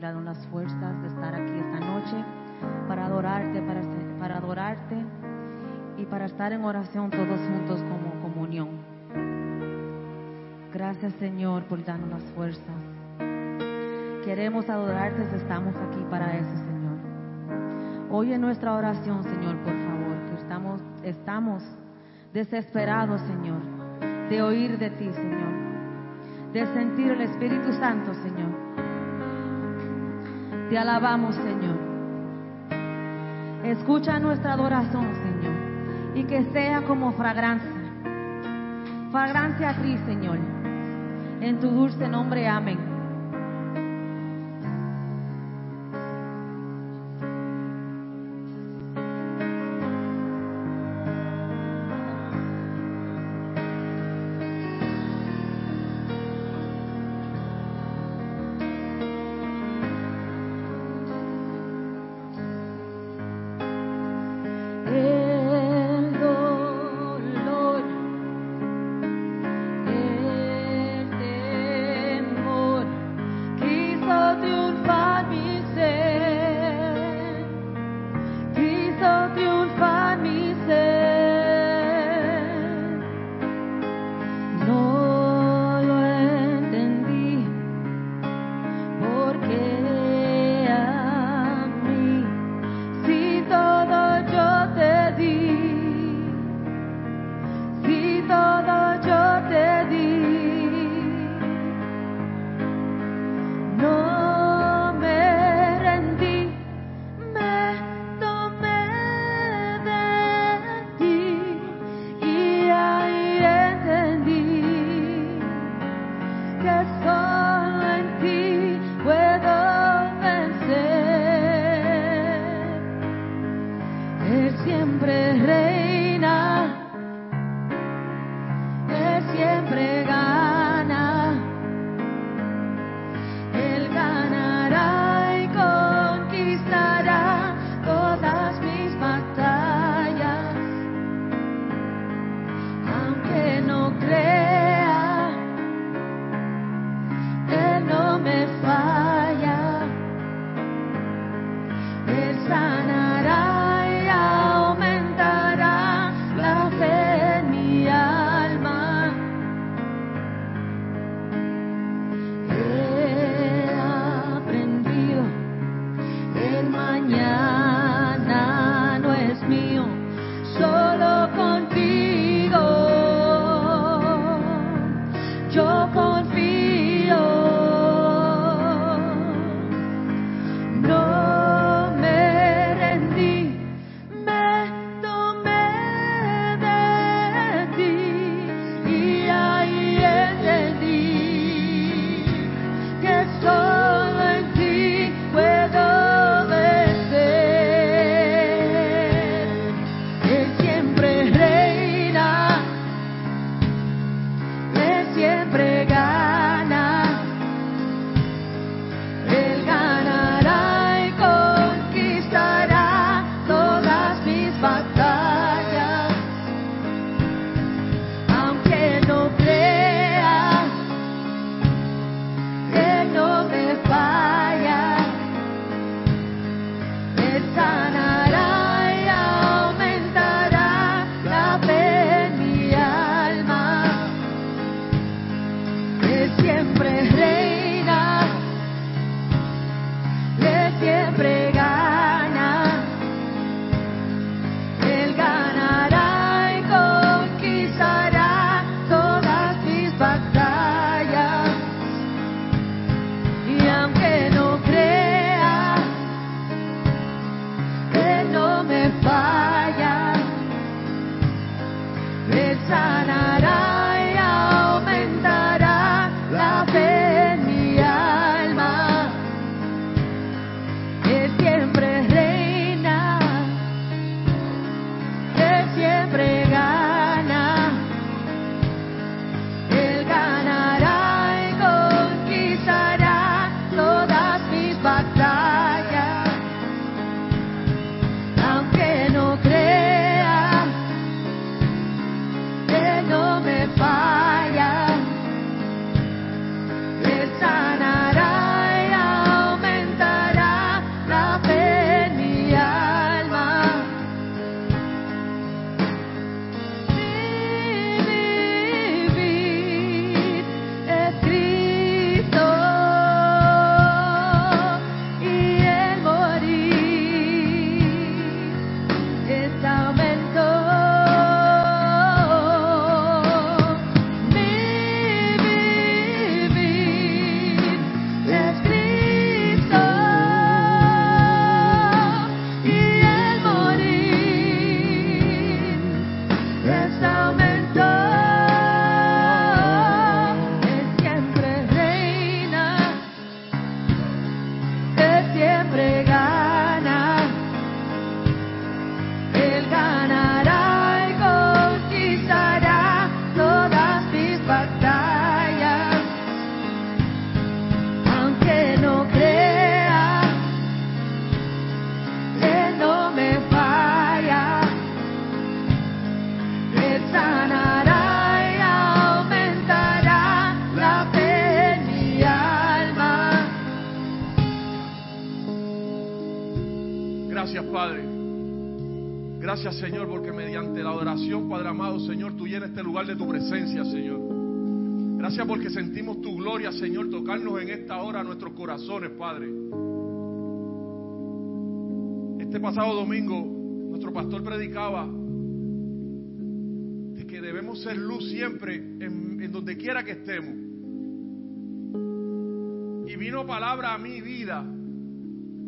darnos las fuerzas de estar aquí esta noche para adorarte, para, para adorarte y para estar en oración todos juntos como comunión. Gracias Señor por darnos las fuerzas. Queremos adorarte, estamos aquí para eso, Señor. Oye nuestra oración, Señor, por favor, que estamos, estamos desesperados, Señor, de oír de ti, Señor, de sentir el Espíritu Santo, Señor. Te alabamos, Señor. Escucha nuestra adoración, Señor, y que sea como fragancia. Fragancia a ti, Señor. En tu dulce nombre, amén. Porque sentimos tu gloria, Señor, tocarnos en esta hora nuestros corazones, Padre. Este pasado domingo, nuestro pastor predicaba de que debemos ser luz siempre en, en donde quiera que estemos. Y vino palabra a mi vida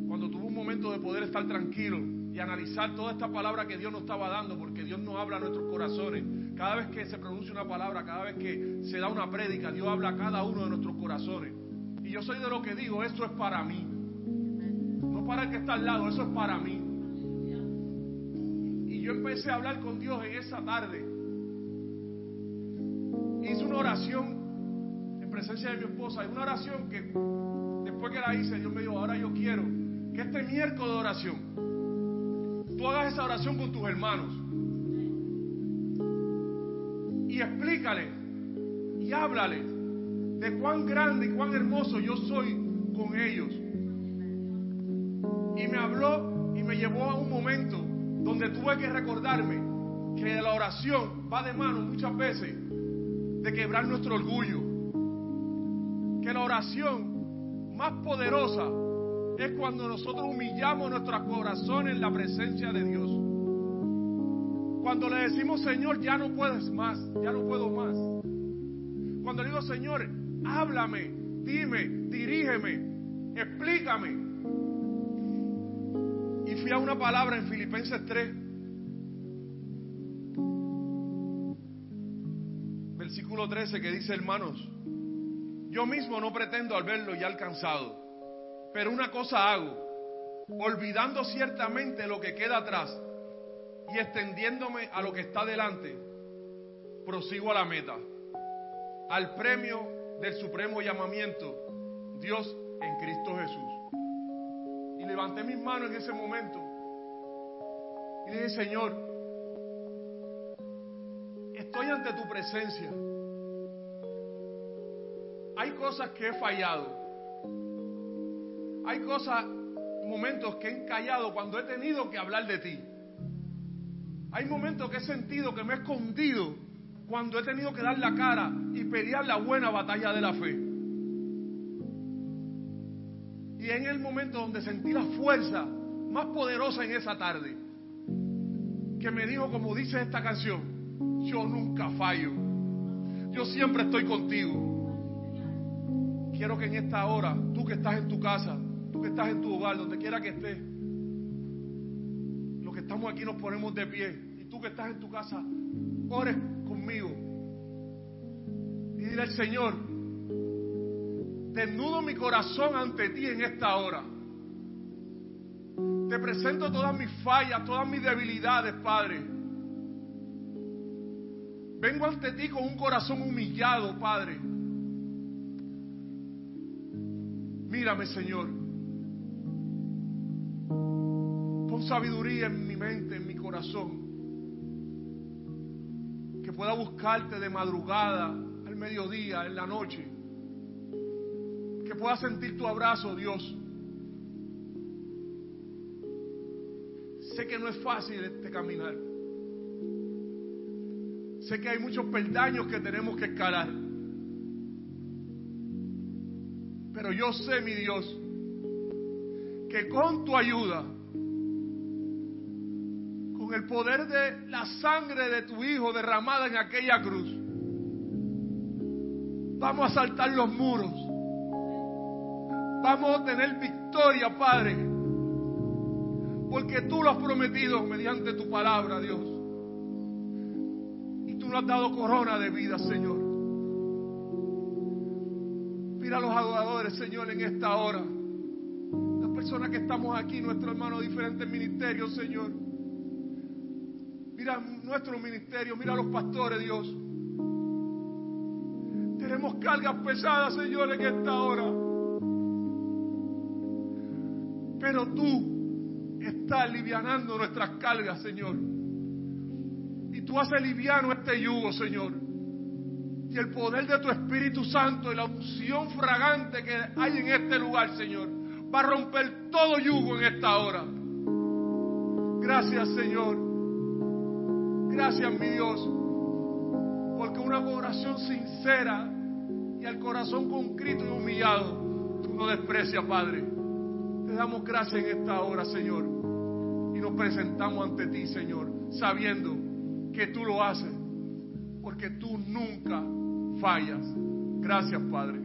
cuando tuve un momento de poder estar tranquilo y analizar toda esta palabra que Dios nos estaba dando, porque Dios nos habla a nuestros corazones. Cada vez que se produce una palabra, cada vez que se da una prédica, Dios habla a cada uno de nuestros corazones. Y yo soy de lo que digo, esto es para mí. No para el que está al lado, eso es para mí. Y yo empecé a hablar con Dios en esa tarde. Hice una oración en presencia de mi esposa, y una oración que después que la hice, Dios me dijo, ahora yo quiero que este miércoles de oración, tú hagas esa oración con tus hermanos. Y explícale y háblale de cuán grande y cuán hermoso yo soy con ellos. Y me habló y me llevó a un momento donde tuve que recordarme que la oración va de mano muchas veces de quebrar nuestro orgullo. Que la oración más poderosa es cuando nosotros humillamos nuestros corazones en la presencia de Dios. Cuando le decimos, Señor, ya no puedes más, ya no puedo más. Cuando le digo, Señor, háblame, dime, dirígeme, explícame. Y fui a una palabra en Filipenses 3, versículo 13, que dice, hermanos, yo mismo no pretendo al verlo ya alcanzado pero una cosa hago, olvidando ciertamente lo que queda atrás y extendiéndome a lo que está delante, prosigo a la meta, al premio del supremo llamamiento, Dios en Cristo Jesús. Y levanté mis manos en ese momento y dije, Señor, estoy ante tu presencia. Hay cosas que he fallado hay cosas, momentos que he encallado cuando he tenido que hablar de ti. Hay momentos que he sentido que me he escondido cuando he tenido que dar la cara y pelear la buena batalla de la fe. Y en el momento donde sentí la fuerza más poderosa en esa tarde, que me dijo, como dice esta canción, yo nunca fallo, yo siempre estoy contigo. Quiero que en esta hora, tú que estás en tu casa, tú que estás en tu hogar, donde quiera que estés, estamos aquí nos ponemos de pie. Y tú que estás en tu casa, ores conmigo. Y dile al Señor, desnudo mi corazón ante ti en esta hora. Te presento todas mis fallas, todas mis debilidades, Padre. Vengo ante ti con un corazón humillado, Padre. Mírame, Señor. Sabiduría en mi mente, en mi corazón. Que pueda buscarte de madrugada, al mediodía, en la noche. Que pueda sentir tu abrazo, Dios. Sé que no es fácil este caminar. Sé que hay muchos peldaños que tenemos que escalar. Pero yo sé, mi Dios, que con tu ayuda el poder de la sangre de tu Hijo derramada en aquella cruz, vamos a saltar los muros. Vamos a tener victoria, Padre. Porque tú lo has prometido mediante tu palabra, Dios. Y tú nos has dado corona de vida, Señor. Mira a los adoradores, Señor, en esta hora. Las personas que estamos aquí, nuestros hermanos de diferentes ministerios, Señor mira nuestro ministerio, mira a los pastores, Dios. Tenemos cargas pesadas, Señor, en esta hora. Pero tú estás alivianando nuestras cargas, Señor. Y tú haces liviano este yugo, Señor. Y el poder de tu Espíritu Santo y la unción fragante que hay en este lugar, Señor, va a romper todo yugo en esta hora. Gracias, Señor. Gracias, mi Dios, porque una oración sincera y al corazón concrito y humillado, tú no desprecias, Padre. Te damos gracias en esta hora, Señor, y nos presentamos ante ti, Señor, sabiendo que tú lo haces, porque tú nunca fallas. Gracias, Padre.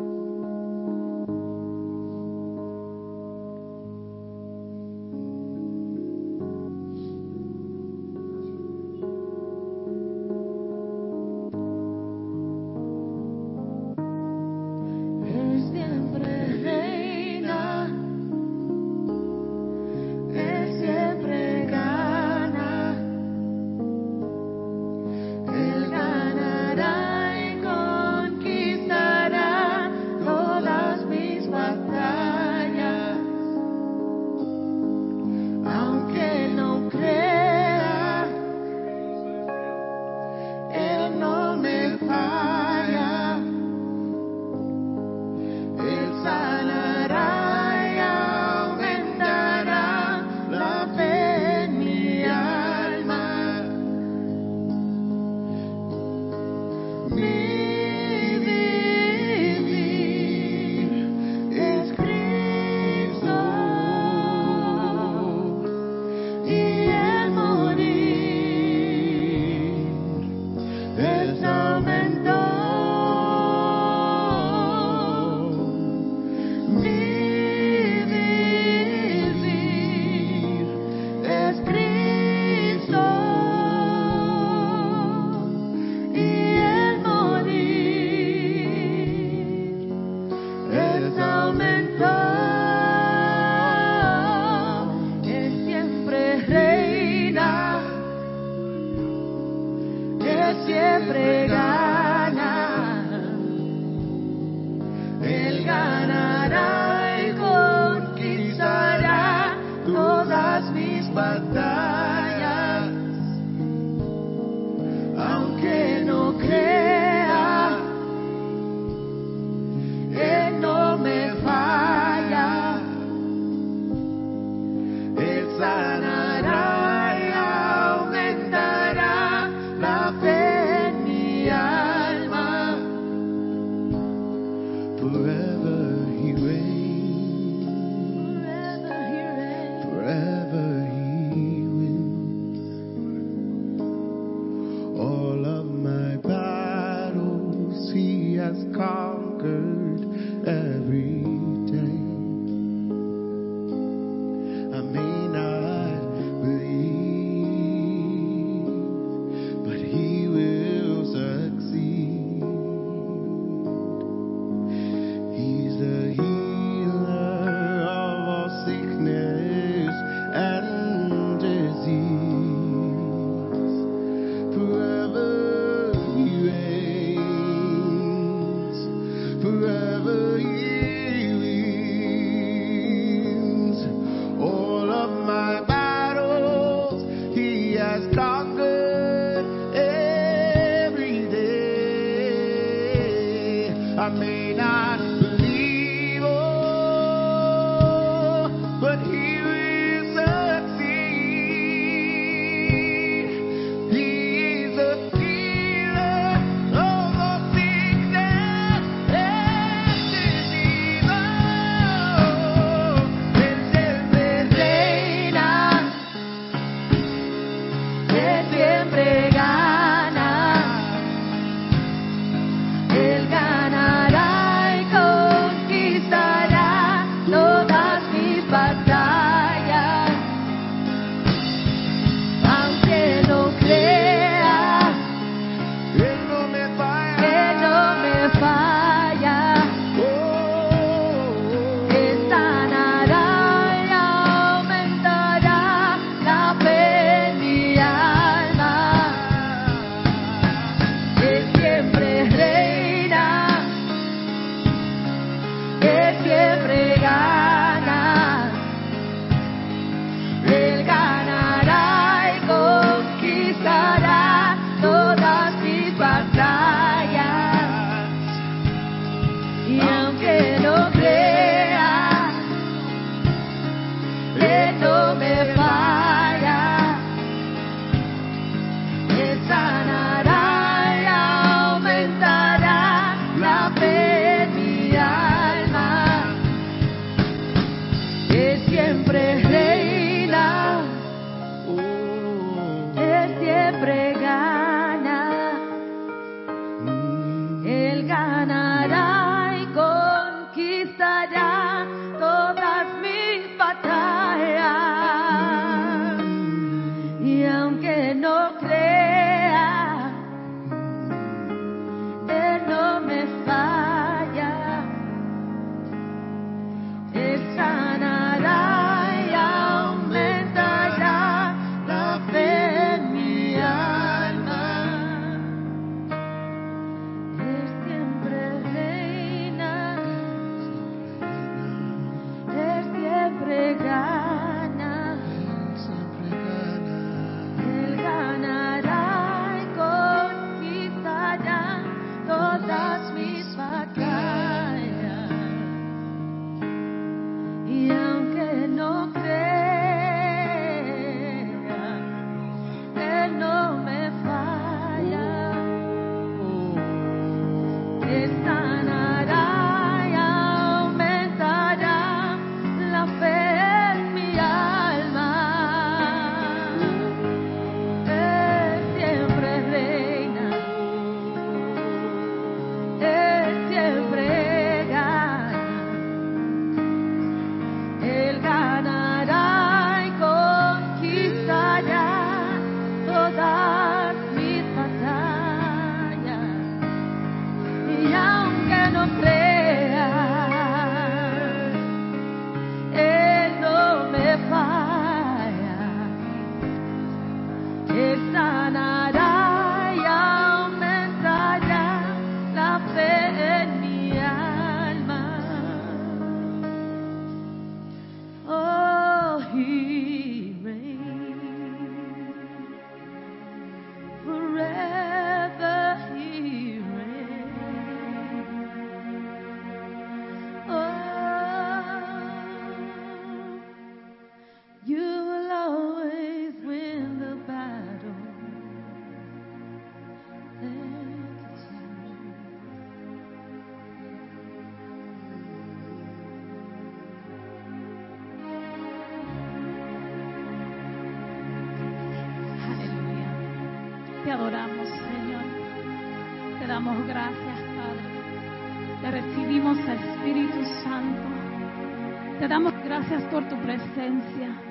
Damos gracias por tu presencia.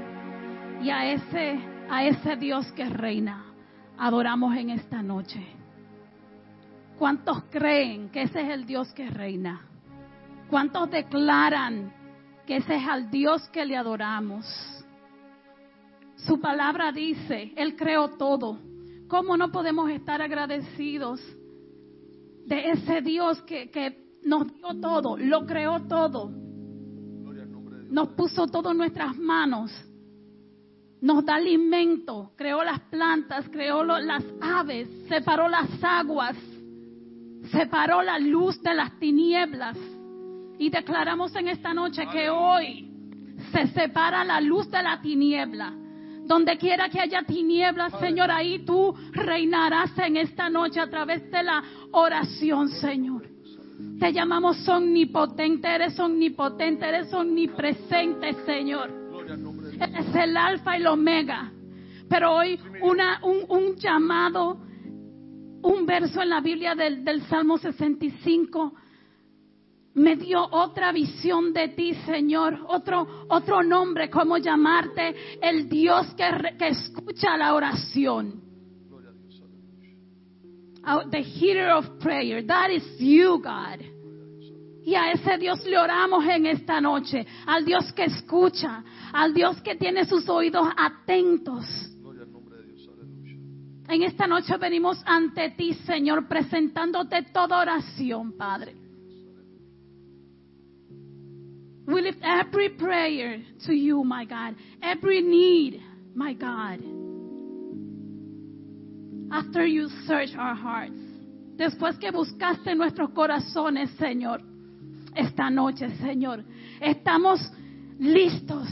Y a ese, a ese Dios que reina, adoramos en esta noche. ¿Cuántos creen que ese es el Dios que reina? ¿Cuántos declaran que ese es al Dios que le adoramos? Su palabra dice, Él creó todo. ¿Cómo no podemos estar agradecidos de ese Dios que, que nos dio todo, lo creó todo? Nos puso todo en nuestras manos. Nos da alimento, creó las plantas, creó lo- las aves, separó las aguas, separó la luz de las tinieblas. Y declaramos en esta noche que hoy se separa la luz de la tiniebla. Donde quiera que haya tinieblas, Señor, ahí tú reinarás en esta noche a través de la oración, Señor. Te llamamos omnipotente, eres omnipotente, eres omnipresente, Señor. Eres el alfa y el omega. Pero hoy una, un, un llamado, un verso en la Biblia del, del Salmo 65 me dio otra visión de ti, Señor, otro, otro nombre, cómo llamarte, el Dios que, re- que escucha la oración. The hearer of prayer, that is you, God. Y a ese Dios le oramos en esta noche, al Dios que escucha, al Dios que tiene sus oídos atentos. En esta noche venimos ante ti, Señor, presentándote toda oración, Padre. We lift every prayer to you, my God. Every need, my God. After you search our hearts. Después que buscaste nuestros corazones, Señor. Esta noche, Señor. Estamos listos.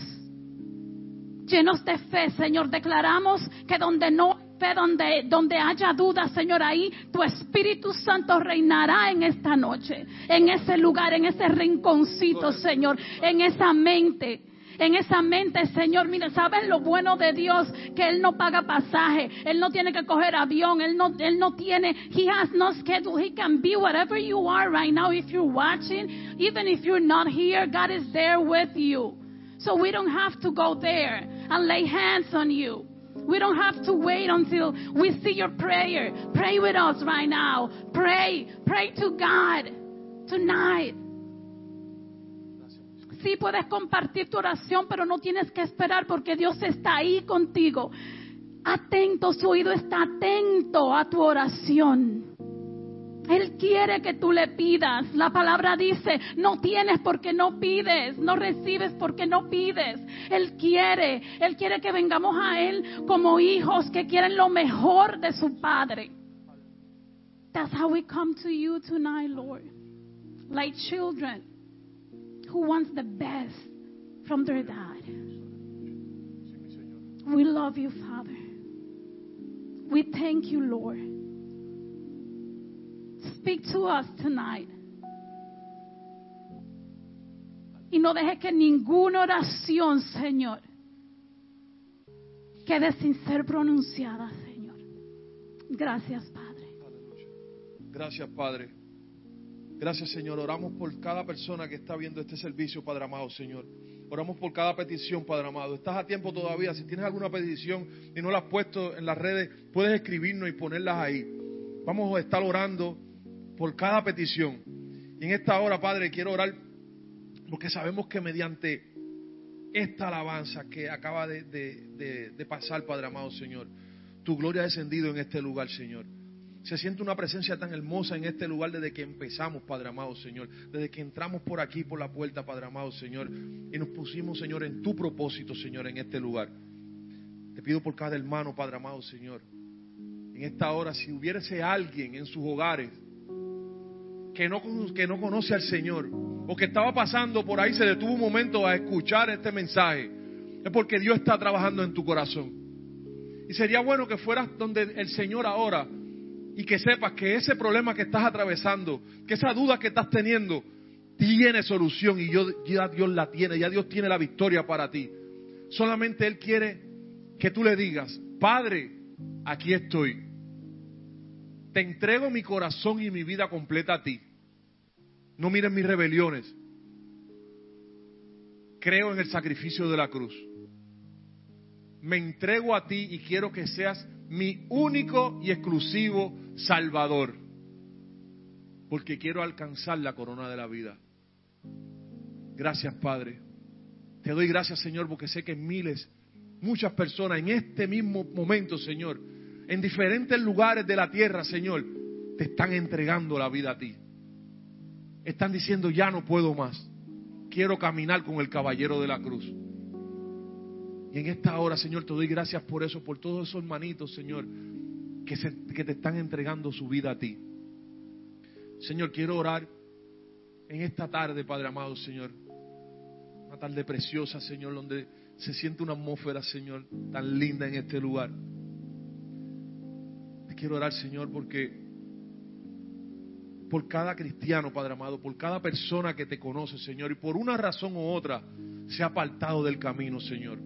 Llenos de fe, Señor. Declaramos que donde no fe, donde, donde haya duda, Señor, ahí tu Espíritu Santo reinará en esta noche. En ese lugar, en ese rinconcito, Señor. En esa mente en esa mente, Señor. Mira, ¿saben lo bueno de Dios? Que Él no paga pasaje, Él no tiene que coger avión, Él no, Él no tiene, He has no schedule. He can be whatever you are right now. If you're watching, even if you're not here, God is there with you. So we don't have to go there and lay hands on you. We don't have to wait until we see your prayer. Pray with us right now. Pray. Pray to God tonight. Sí puedes compartir tu oración, pero no tienes que esperar porque Dios está ahí contigo. Atento, su oído está atento a tu oración. Él quiere que tú le pidas. La palabra dice, no tienes porque no pides, no recibes porque no pides. Él quiere, Él quiere que vengamos a Él como hijos que quieren lo mejor de su Padre. That's how we come to you tonight, Lord. Like children who wants the best from their dad. We love you, Father. We thank you, Lord. Speak to us tonight. Y no deje que ninguna oración, Señor, quede sin ser pronunciada, Señor. Gracias, Padre. Gracias, Padre. Gracias, Señor. Oramos por cada persona que está viendo este servicio, Padre amado, Señor. Oramos por cada petición, Padre amado. Estás a tiempo todavía. Si tienes alguna petición y no la has puesto en las redes, puedes escribirnos y ponerlas ahí. Vamos a estar orando por cada petición. Y en esta hora, Padre, quiero orar porque sabemos que mediante esta alabanza que acaba de, pasar, Padre amado, Señor, tu gloria ha descendido en este lugar, Señor. Se siente una presencia tan hermosa en este lugar desde que empezamos, Padre amado, Señor. Desde que entramos por aquí, por la puerta, Padre amado, Señor. Y nos pusimos, Señor, en tu propósito, Señor, en este lugar. Te pido por cada hermano, Padre amado, Señor. En esta hora, si hubiese alguien en sus hogares que no, que no conoce al Señor o que estaba pasando por ahí, se detuvo un momento a escuchar este mensaje, es porque Dios está trabajando en tu corazón. Y sería bueno que fueras donde el Señor ahora y que sepas que ese problema que estás atravesando, que esa duda que estás teniendo, tiene solución y ya Dios la tiene, ya Dios tiene la victoria para ti. Solamente Él quiere que tú le digas, Padre, aquí estoy. Te entrego mi corazón y mi vida completa a ti. No mires mis rebeliones. Creo en el sacrificio de la cruz. Me entrego a ti y quiero que seas mi único y exclusivo Salvador. Porque quiero alcanzar la corona de la vida. Gracias, Padre. Te doy gracias, Señor, porque sé que miles, muchas personas en este mismo momento, Señor, en diferentes lugares de la tierra, Señor, te están entregando la vida a ti. Están diciendo, ya no puedo más. Quiero caminar con el caballero de la cruz. Y en esta hora, Señor, te doy gracias por eso, por todos esos hermanitos, Señor, que, que te están entregando su vida a ti. Señor, quiero orar en esta tarde, Padre amado, Señor. Una tarde preciosa, Señor, donde se siente una atmósfera, Señor, tan linda en este lugar quiero orar, Señor, porque por cada cristiano, Padre amado, por cada persona que te conoce, Señor, y por una razón u otra se ha apartado del camino, Señor.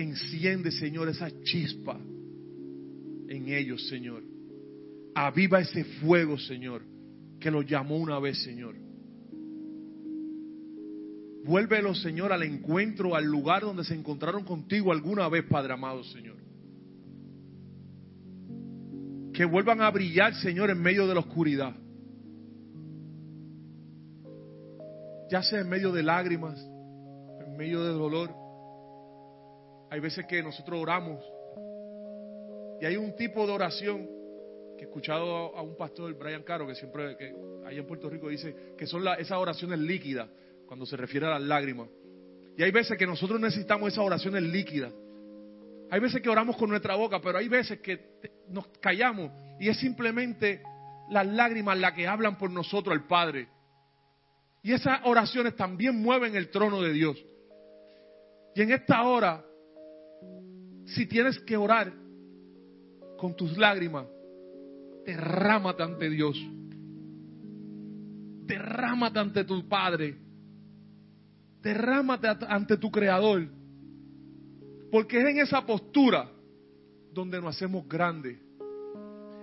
Enciende, Señor, esa chispa en ellos, Señor. Aviva ese fuego, Señor, que los llamó una vez, Señor. Vuélvelo, Señor, al encuentro, al lugar donde se encontraron contigo alguna vez, Padre amado, Señor. que vuelvan a brillar, Señor, en medio de la oscuridad. Ya sea en medio de lágrimas, en medio de dolor. Hay veces que nosotros oramos y hay un tipo de oración que he escuchado a un pastor, Brian Caro, que siempre, que en Puerto Rico dice que son esas oraciones líquidas, cuando se refiere a las lágrimas. Y hay veces que nosotros necesitamos esas oraciones líquidas hay veces que oramos con nuestra boca, pero hay veces que nos callamos y es simplemente las lágrimas las que hablan por nosotros al Padre. Y esas oraciones también mueven el trono de Dios. Y en esta hora, si tienes que orar con tus lágrimas, derrámate ante Dios. Derrámate ante tu Padre. Derrámate at- ante tu Creador. Porque es en esa postura donde nos hacemos grandes.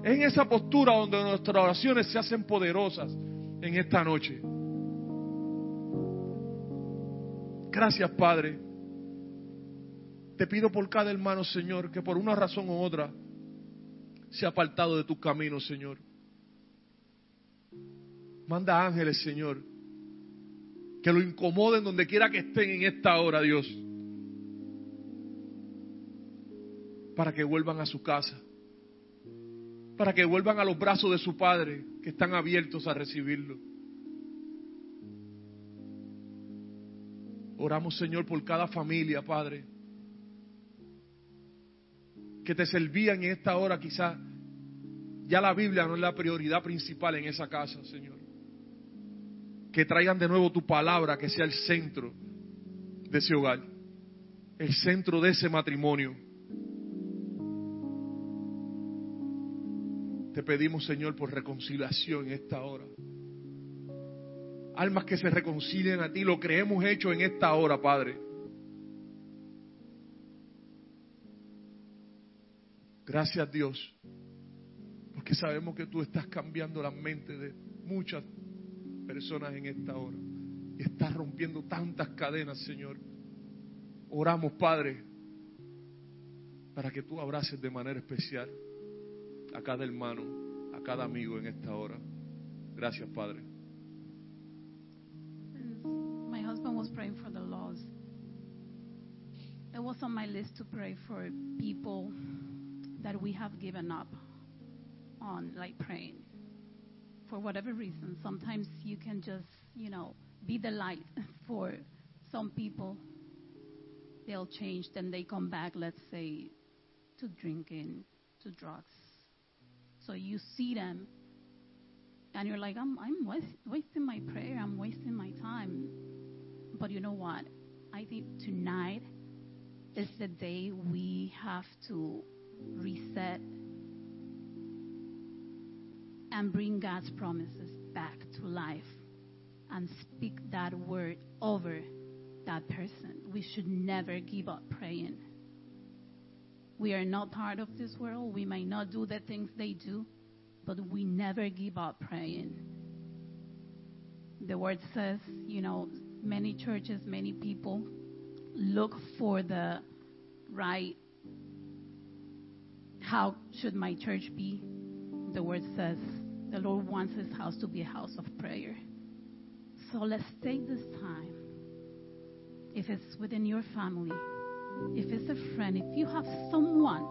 Es en esa postura donde nuestras oraciones se hacen poderosas en esta noche. Gracias, Padre. Te pido por cada hermano, Señor, que por una razón u otra se ha apartado de tus caminos, Señor. Manda ángeles, Señor, que lo incomoden donde quiera que estén en esta hora, Dios, para que vuelvan a su casa, para que vuelvan a los brazos de su Padre, que están abiertos a recibirlo. Oramos, Señor, por cada familia, Padre, que te servían en esta hora, quizá ya la Biblia no es la prioridad principal en esa casa, Señor. Que traigan de nuevo tu palabra, que sea el centro de ese hogar, el centro de ese matrimonio. Te pedimos, Señor, por reconciliación en esta hora. Almas que se reconcilien a ti, lo que hemos hecho en esta hora, Padre. Gracias, Dios, porque sabemos que tú estás cambiando la mente de muchas personas en esta hora. Y estás rompiendo tantas cadenas, Señor. Oramos, Padre, para que tú abraces de manera especial a cada hermano, a cada amigo en esta hora. Gracias, Padre. My husband was praying for the laws, it was on my list to pray for people that we have given up on, like praying. For whatever reason, sometimes you can just, you know, be the light for some people. They'll change, then they come back, let's say, to drinking, to drugs. So you see them and you're like, I'm, I'm was- wasting my prayer, I'm wasting my time. But you know what? I think tonight is the day we have to reset and bring God's promises back to life and speak that word over that person. We should never give up praying. We are not part of this world. We might not do the things they do, but we never give up praying. The word says, you know, many churches, many people look for the right how should my church be? The word says the Lord wants his house to be a house of prayer. So let's take this time. If it's within your family, if it's a friend, if you have someone,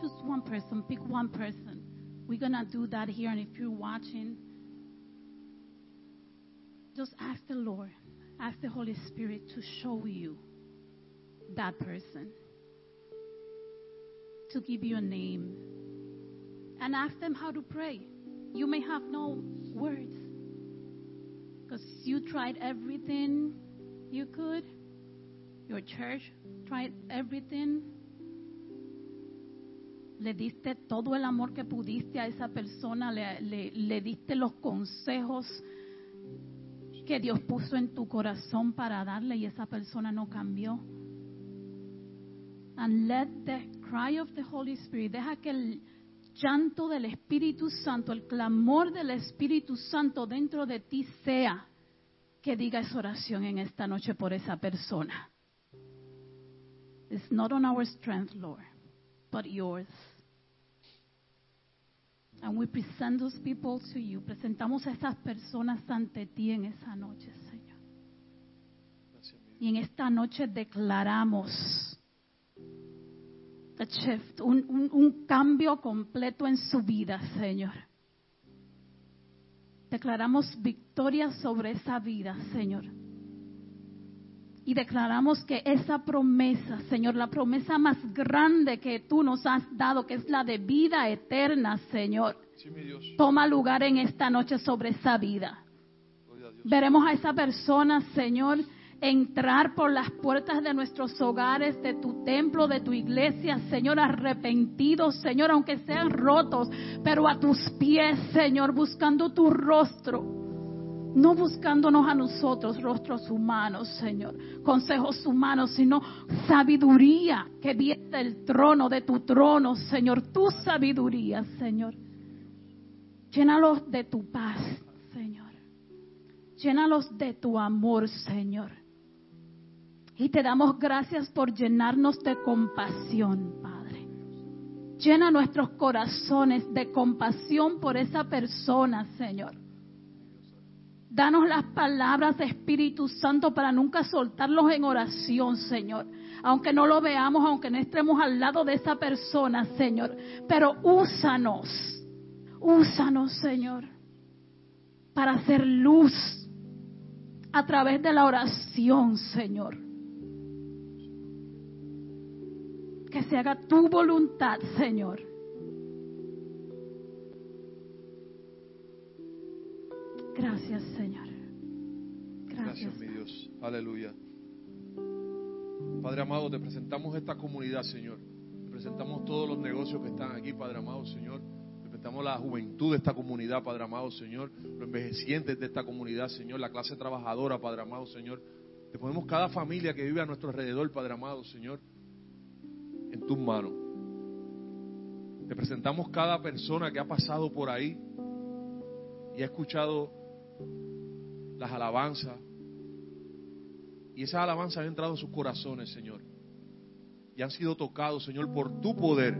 choose one person, pick one person. We're going to do that here. And if you're watching, just ask the Lord, ask the Holy Spirit to show you that person, to give you a name, and ask them how to pray. You may have no words because you tried everything you could, your church tried everything. Le diste todo el amor que pudiste a esa persona, le, diste los consejos que Dios puso en tu corazón para darle y esa persona no cambió. And let the cry of the Holy Spirit, deja que el llanto del Espíritu Santo, el clamor del Espíritu Santo dentro de ti sea que diga esa oración en esta noche por esa persona. It's not on our strength, Lord, but yours. And we present those people to you. Presentamos a estas personas ante ti en esa noche, Señor. Y en esta noche declaramos a shift, un, un- un cambio completo en su vida, Señor. Declaramos victoria sobre esa vida, Señor. Y declaramos que esa promesa, Señor, la promesa más grande que tú nos has dado, que es la de vida eterna, Señor, Sí, toma lugar en esta noche sobre esa vida. A. Veremos a esa persona, Señor, entrar por las puertas de nuestros hogares, de tu templo, de tu iglesia, Señor, arrepentidos, Señor, aunque sean rotos, pero a tus pies, Señor, buscando tu rostro. no buscándonos a nosotros rostros humanos, Señor, consejos humanos, sino sabiduría que viene del trono, de tu trono, Señor, tu sabiduría, Señor. Llénalos de tu paz, Señor. Llénalos de tu amor, Señor. Y te damos gracias por llenarnos de compasión, Padre. Llena nuestros corazones de compasión por esa persona, Señor. Danos las palabras Espíritu Santo para nunca soltarlos en oración, Señor. Aunque no lo veamos, aunque no estemos al lado de esa persona, Señor. Pero úsanos, úsanos, Señor, para hacer luz a través de la oración, Señor. Que se haga tu voluntad, Señor. Gracias, Señor. Gracias, mi Dios. Aleluya. Padre amado, te presentamos esta comunidad, Señor. Te presentamos todos los negocios que están aquí, Padre amado, Señor. Te presentamos la juventud de esta comunidad, Padre amado, Señor. Los envejecientes de esta comunidad, Señor. La clase trabajadora, Padre amado, Señor. Te ponemos cada familia que vive a nuestro alrededor, Padre amado, Señor, tus manos. Te presentamos cada persona que ha pasado por ahí y ha escuchado las alabanzas. Y esas alabanzas han entrado en sus corazones, Señor. Y han sido tocados, Señor, por tu poder,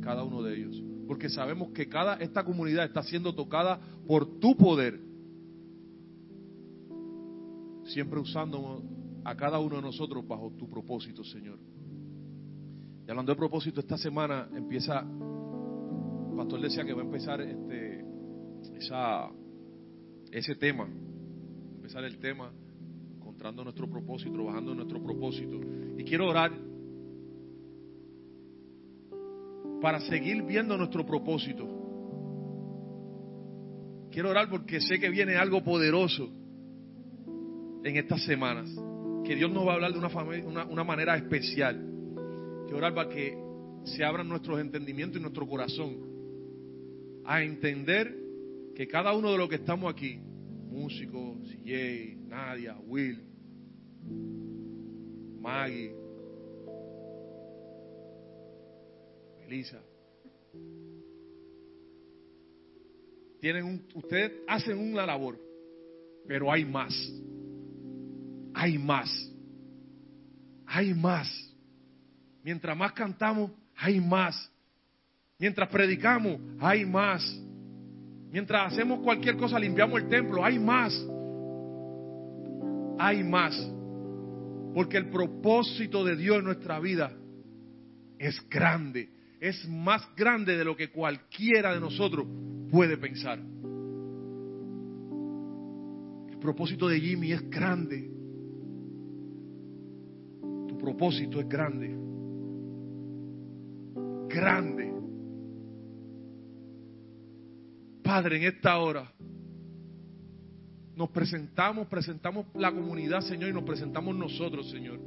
cada uno de ellos. Porque sabemos que cada esta comunidad está siendo tocada por tu poder. Siempre usando a cada uno de nosotros bajo tu propósito, Señor. Y hablando de propósito, esta semana empieza, el pastor decía que va a empezar este, esa, ese tema, empezar el tema, encontrando nuestro propósito, trabajando nuestro propósito. Y quiero orar para seguir viendo nuestro propósito. Quiero orar porque sé que viene algo poderoso en estas semanas, que Dios nos va a hablar de una, una, una manera especial. Quiero orar para que se abran nuestros entendimientos y nuestro corazón a entender que cada uno de los que estamos aquí, músicos, CJ, Nadia, Will, Maggie, Elisa, tienen un, ustedes hacen una labor, pero hay más, hay más, hay más. Mientras más cantamos, hay más. Mientras predicamos, hay más. Mientras hacemos cualquier cosa, limpiamos el templo, hay más. Hay más. Porque el propósito de Dios en nuestra vida es grande. Es más grande de lo que cualquiera de nosotros puede pensar. El propósito de Jimmy es grande. Tu propósito es grande. Grande. Padre, en esta hora nos presentamos, presentamos la comunidad, Señor, y nos presentamos nosotros, Señor.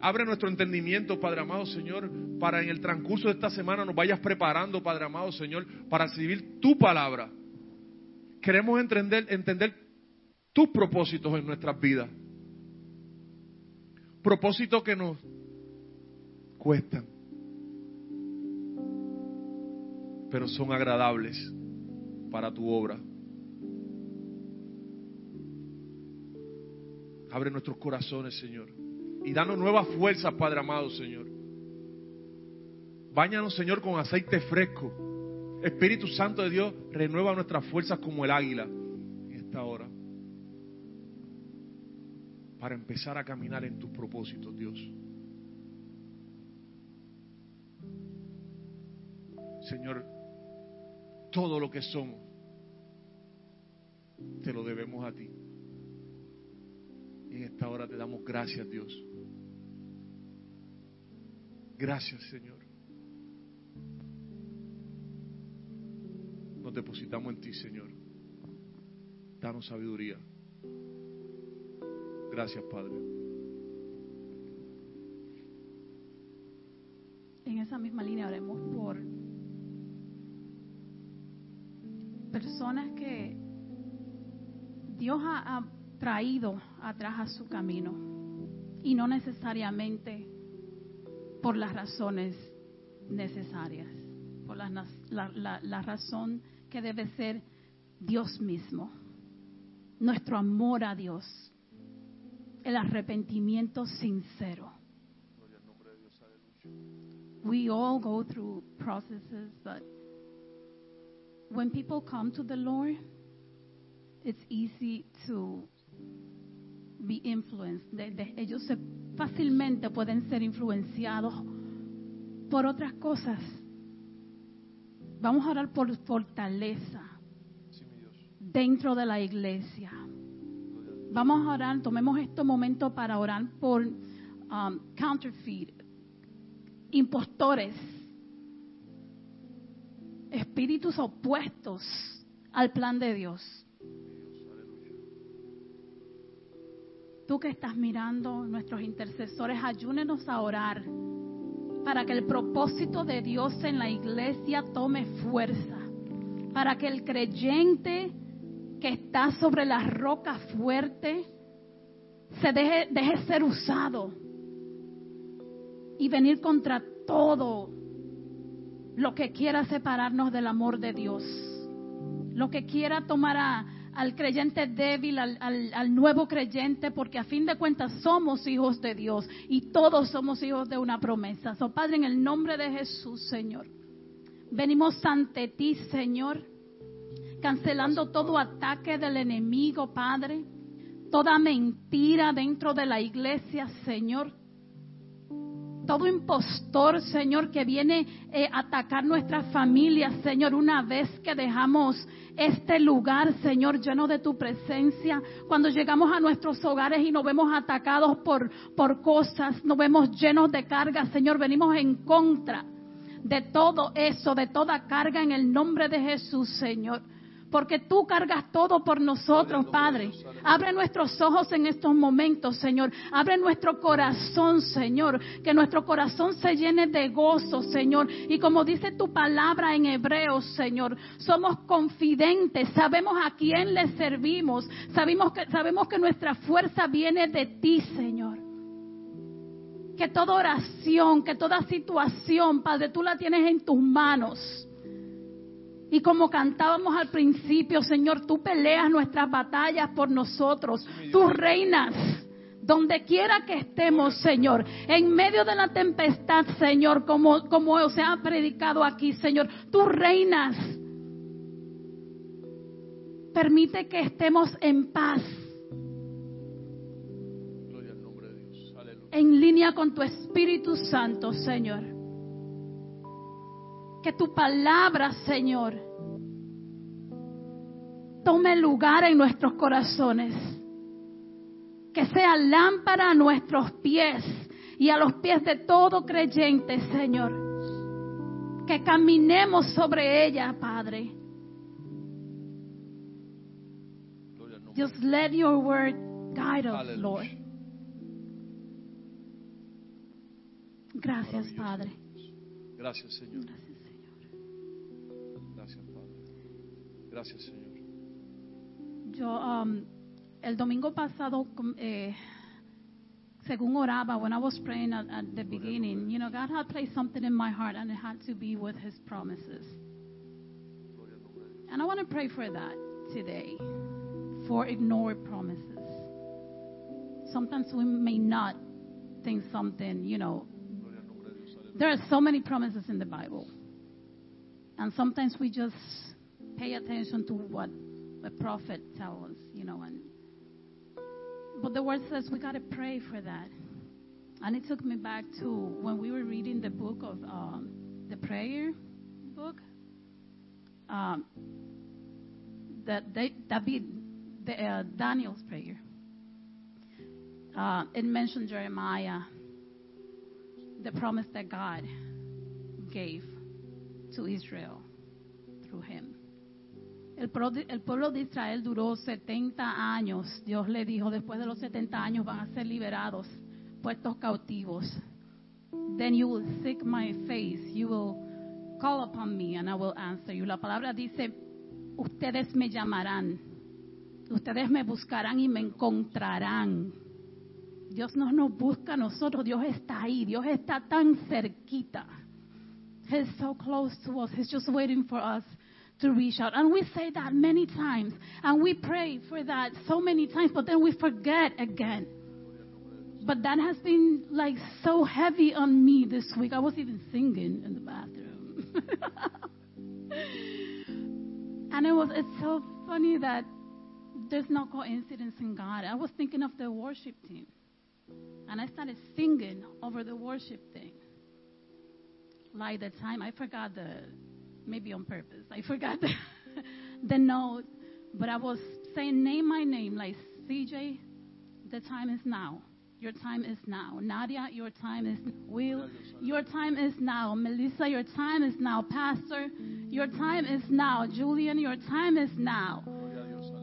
Abre nuestro entendimiento, Padre amado, Señor, para en el transcurso de esta semana nos vayas preparando, Padre amado, Señor, para recibir tu palabra. Queremos entender, entender tus propósitos en nuestras vidas. Propósitos que nos cuestan, pero son agradables para tu obra. Abre nuestros corazones, Señor. Y danos nuevas fuerzas, Padre amado, Señor. Báñanos, Señor, con aceite fresco. Espíritu Santo de Dios, renueva nuestras fuerzas como el águila en esta hora. Para empezar a caminar en tus propósitos, Dios. Señor, todo lo que somos, te lo debemos a ti. En esta hora te damos gracias, Dios. Gracias, Señor. Nos depositamos en ti, Señor. Danos sabiduría. Gracias, Padre. En esa misma línea oremos por personas que Dios ha, ha traído atrás a su camino. Y no necesariamente por las razones necesarias, por la, la, la, la razón que debe ser Dios mismo, nuestro amor a Dios, el arrepentimiento sincero. We all go through processes, but when people come to the Lord, it's easy to be influenced. De, de, ellos se, fácilmente pueden ser influenciados por otras cosas. Vamos a orar por fortaleza dentro de la iglesia. Vamos a orar, tomemos este momento para orar por um, counterfeit, impostores, espíritus opuestos al plan de Dios. Tú que estás mirando, nuestros intercesores, ayúnenos a orar para que el propósito de Dios en la iglesia tome fuerza, para que el creyente que está sobre la roca fuerte se deje, deje ser usado y venir contra todo lo que quiera separarnos del amor de Dios, lo que quiera tomar al creyente débil, al, al, al, nuevo creyente, porque a fin de cuentas somos hijos de Dios y todos somos hijos de una promesa. So, Padre, en el nombre de Jesús, Señor, venimos ante ti, Señor, cancelando todo ataque del enemigo, Padre, toda mentira dentro de la iglesia, Señor todo impostor, Señor, que viene eh, a atacar nuestras familias, Señor, una vez que dejamos este lugar, Señor, lleno de tu presencia, cuando llegamos a nuestros hogares y nos vemos atacados por, por cosas, nos vemos llenos de carga, Señor, venimos en contra de todo eso, de toda carga en el nombre de Jesús, Señor porque tú cargas todo por nosotros, Padre. Abre nuestros ojos en estos momentos, Señor. Abre nuestro corazón, Señor. Que nuestro corazón se llene de gozo, Señor. Y como dice tu palabra en Hebreos, Señor, somos confidentes, sabemos a quién le servimos, sabemos que, sabemos que nuestra fuerza viene de ti, Señor. Que toda oración, que toda situación, Padre, tú la tienes en tus manos. Y como cantábamos al principio, Señor, tú peleas nuestras batallas por nosotros. Tú reinas donde quiera que estemos, Señor, en medio de la tempestad, Señor, como, como se ha predicado aquí, Señor, tú reinas. Permite que estemos en paz. En línea con tu Espíritu Santo, Señor que tu palabra, Señor, tome lugar en nuestros corazones. Que sea lámpara a nuestros pies y a los pies de todo creyente, Señor. Que caminemos sobre ella, Padre. Just let your word guide us, Lord. Gracias, Padre. Gracias, Señor. Gracias. Gracias, Gracias, Señor. Yo, um, el domingo pasado, eh, según oraba, when I was praying at, at the beginning, you know, God had placed something in my heart and it had to be with His promises. And I want to pray for that today, for ignored promises. Sometimes we may not think something, you know, there are so many promises in the Bible. And sometimes we just pay attention to what the prophet tells us, you know, and but the word says we got to pray for that. And it took me back to when we were reading the book of um, the prayer book. Um, that David, the, uh, Daniel's prayer. Uh, it mentioned Jeremiah, the promise that God gave to Israel through him. El, pueblo de Israel duró 70 años. Dios le dijo, después de los 70 años van a ser liberados, puestos cautivos. Then you will seek my face, you will call upon me and I will answer you. La palabra dice, ustedes me llamarán Ustedes me buscarán y me encontrarán. Dios no nos busca a nosotros, Dios está ahí, Dios está tan cerquita. He's so close to us, He's just waiting for us to reach out. And we say that many times, and we pray for that so many times, but then we forget again. But that has been like so heavy on me this week. I was even singing in the bathroom. and it was it's so funny that there's no coincidence in God. I was thinking of the worship team. And I started singing over the worship thing. Like the time I forgot the maybe on purpose. I forgot the, the note, but I was saying name my name like CJ, the time is now. Your time is now. Nadia, your time is Will, your time is now. Melissa, your time is now. Pastor, your time is now. Julian, your time is now.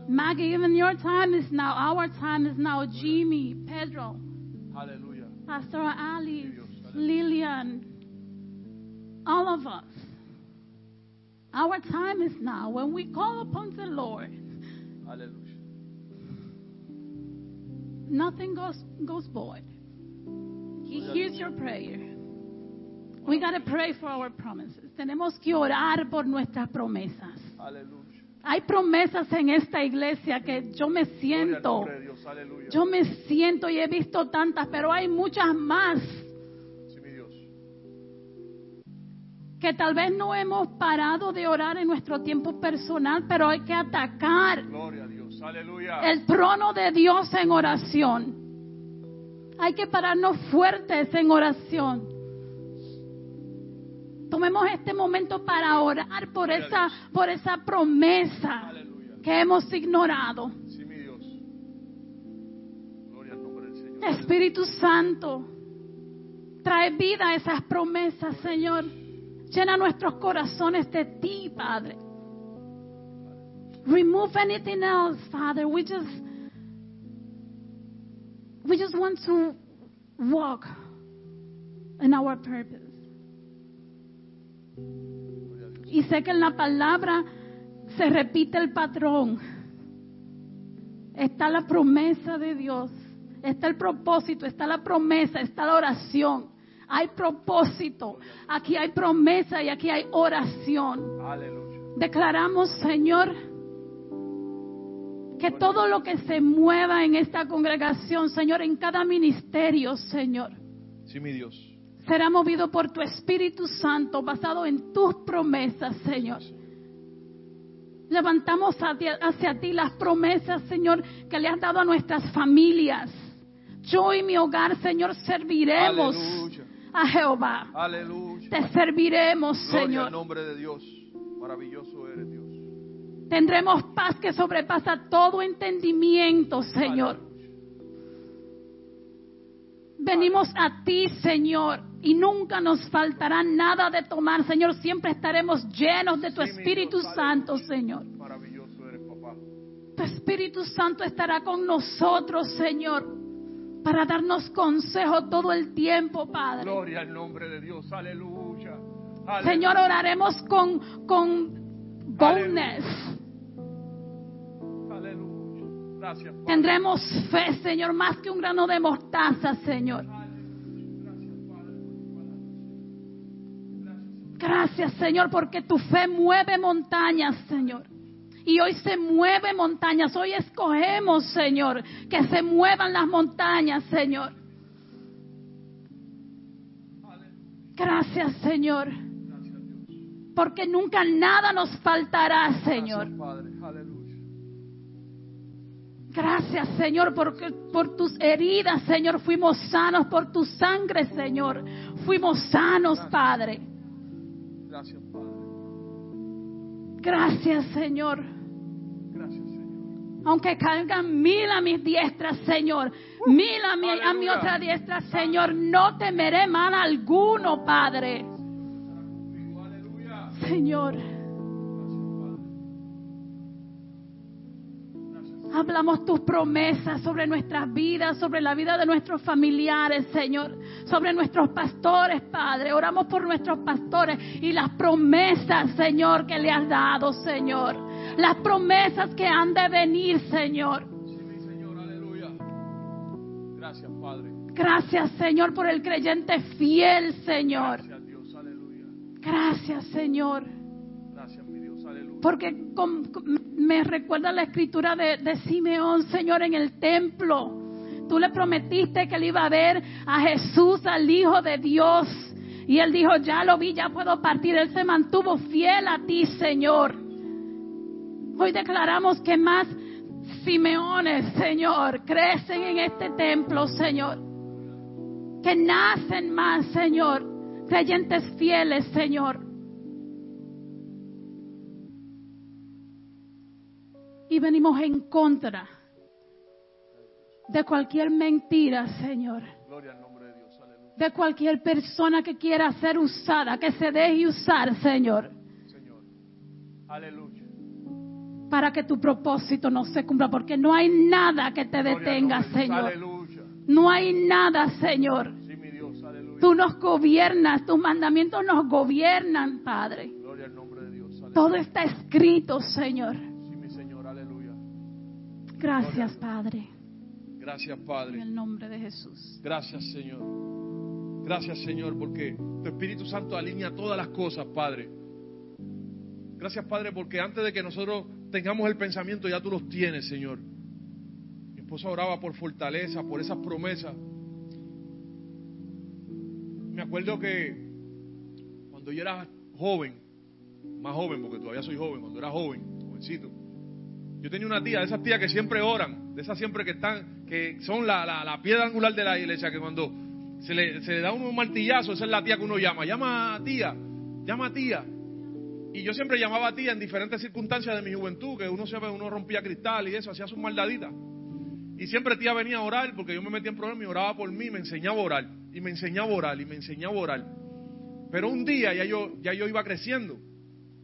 Maggie, even your time is now. Our time is now. Jimmy, Pedro, Aleluya. Pastor Ali, Lillian, all of us. Our time is now. When we call upon the Lord, Aleluya. nothing goes goes void. He hears your prayer. We got to pray for our promises. Tenemos que orar por nuestras promesas. Aleluya. Hay promesas en esta iglesia que yo me siento, nombre de Dios. Aleluya. yo me siento y he visto tantas, pero hay muchas más que tal vez no hemos parado de orar en nuestro tiempo personal, pero hay que atacar Gloria a Dios. Aleluya. el trono de Dios en oración. Hay que pararnos fuertes en oración. Tomemos este momento para orar por esa, por esa promesa Aleluya. que hemos ignorado. Sí, mi Dios. Gloria al nombre del Señor. Espíritu Santo, trae vida a esas promesas, Señor. Llena nuestros corazones de ti, Padre. Remove anything else, Father. We just we just want to walk in our purpose. Y sé que en la palabra se repite el patrón. Está la promesa de Dios, está el propósito, está la promesa, está la oración. Hay propósito, aquí hay promesa y aquí hay oración. Aleluya. Declaramos, Señor, que todo lo que se mueva en esta congregación, Señor, en cada ministerio, Señor, Sí, mi Dios. será movido por tu Espíritu Santo, basado en tus promesas, Señor. Levantamos hacia, ti las promesas, Señor, que le has dado a nuestras familias. Yo y mi hogar, Señor, serviremos Aleluya. A Jehová. Aleluya. Te serviremos, Gloria al Señor. nombre de Dios. Maravilloso eres Dios. Tendremos paz que sobrepasa todo entendimiento, Señor. Aleluya. Venimos a ti, Señor, y nunca nos faltará nada de tomar, Señor. Siempre estaremos llenos de tu Sí, Espíritu Dios. Santo, Aleluya. Señor. Maravilloso eres, papá. Tu Espíritu Santo estará con nosotros, Señor, para darnos consejo todo el tiempo, Padre. Gloria al nombre de Dios. Aleluya. Aleluya. Señor, oraremos con, con boldness. Aleluya. Gracias, Padre. Tendremos fe, Señor, más que un grano de mostaza, Señor. Gracias, Señor, porque tu fe mueve montañas, Señor. Y hoy se mueve montañas. Hoy escogemos, Señor, que se muevan las montañas, Señor. Gracias, Señor, porque nunca nada nos faltará, Señor. Gracias, Señor, porque por tus heridas, Señor, fuimos sanos. Por tu sangre, Señor, fuimos sanos, Padre. Gracias, Padre. Gracias, Señor. Gracias, Señor. Aunque caigan mil a mis diestras, Señor, mil a mi, a mi otra diestra, Señor, no temeré mal alguno, Padre. Aleluya. Señor, hablamos tus promesas sobre nuestras vidas, sobre la vida de nuestros familiares, Señor, sobre nuestros pastores, Padre. Oramos por nuestros pastores y las promesas, Señor, que le has dado, Señor. las promesas que han de venir, Señor. Sí, mi Señor, aleluya. Gracias, Padre. Gracias, Señor, por el creyente fiel, Señor. Gracias, Dios, aleluya. Gracias, Señor. Porque me recuerda la escritura de, de Simeón, Señor, en el templo. Tú le prometiste que le iba a ver a Jesús, al Hijo de Dios. Y él dijo, ya lo vi, ya puedo partir. Él se mantuvo fiel a ti, Señor. Hoy declaramos que más Simeones, Señor, crecen en este templo, Señor. Que nacen más, Señor. Creyentes fieles, Señor. Venimos en contra de cualquier mentira, Señor. Gloria al nombre de Dios, aleluya. De cualquier persona que quiera ser usada, que se deje usar, Señor. Señor, aleluya. Para que tu propósito no se cumpla. Porque no hay nada que te Gloria detenga, Señor. Aleluya. No hay nada, Señor. Sí, mi Dios, aleluya. Tú nos gobiernas, tus mandamientos nos gobiernan, Padre. Gloria al nombre de Dios, aleluya. Todo está escrito, Señor. Gracias, Padre. Gracias, En Padre. el nombre de Jesús. Gracias, Señor. Gracias, Señor, porque tu Espíritu Santo alinea todas las cosas, Padre. Gracias, Padre, porque antes de que nosotros tengamos el pensamiento, ya tú los tienes, Señor. Mi esposa oraba por fortaleza, por esas promesas. Me acuerdo que cuando yo era joven, más joven, porque todavía soy joven, cuando era joven, jovencito, yo tenía una tía, de esas tías que siempre oran, de esas siempre que están, que son la, la, la piedra angular de la iglesia, que cuando se le, se le da un martillazo, esa es la tía que uno llama, llama a tía, llama a tía. Y yo siempre llamaba a tía en diferentes circunstancias de mi juventud, que uno uno rompía cristal y eso, hacía sus maldaditas. Y siempre tía venía a orar porque yo me metía en problemas y oraba por mí, me enseñaba a orar, y me enseñaba a orar, y me enseñaba a orar. Pero un día ya yo, ya yo iba creciendo,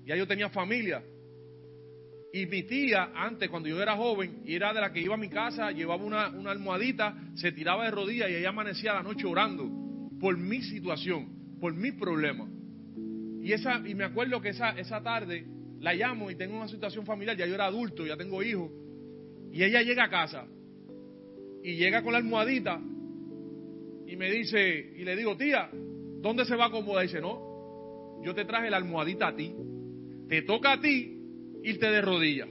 ya yo tenía familia. Y mi tía, antes, cuando yo era joven, era de la que iba a mi casa, llevaba una, una almohadita, se tiraba de rodillas y ella amanecía la noche orando por mi situación, por mis problemas. Y, esa, y me acuerdo que esa, esa tarde la llamo y tengo una situación familiar, ya yo era adulto, ya tengo hijos, y ella llega a casa y llega con la almohadita y me dice, y le digo, tía, ¿dónde se va a acomodar? Y dice, no, yo te traje la almohadita a ti, te toca a ti irte de rodillas.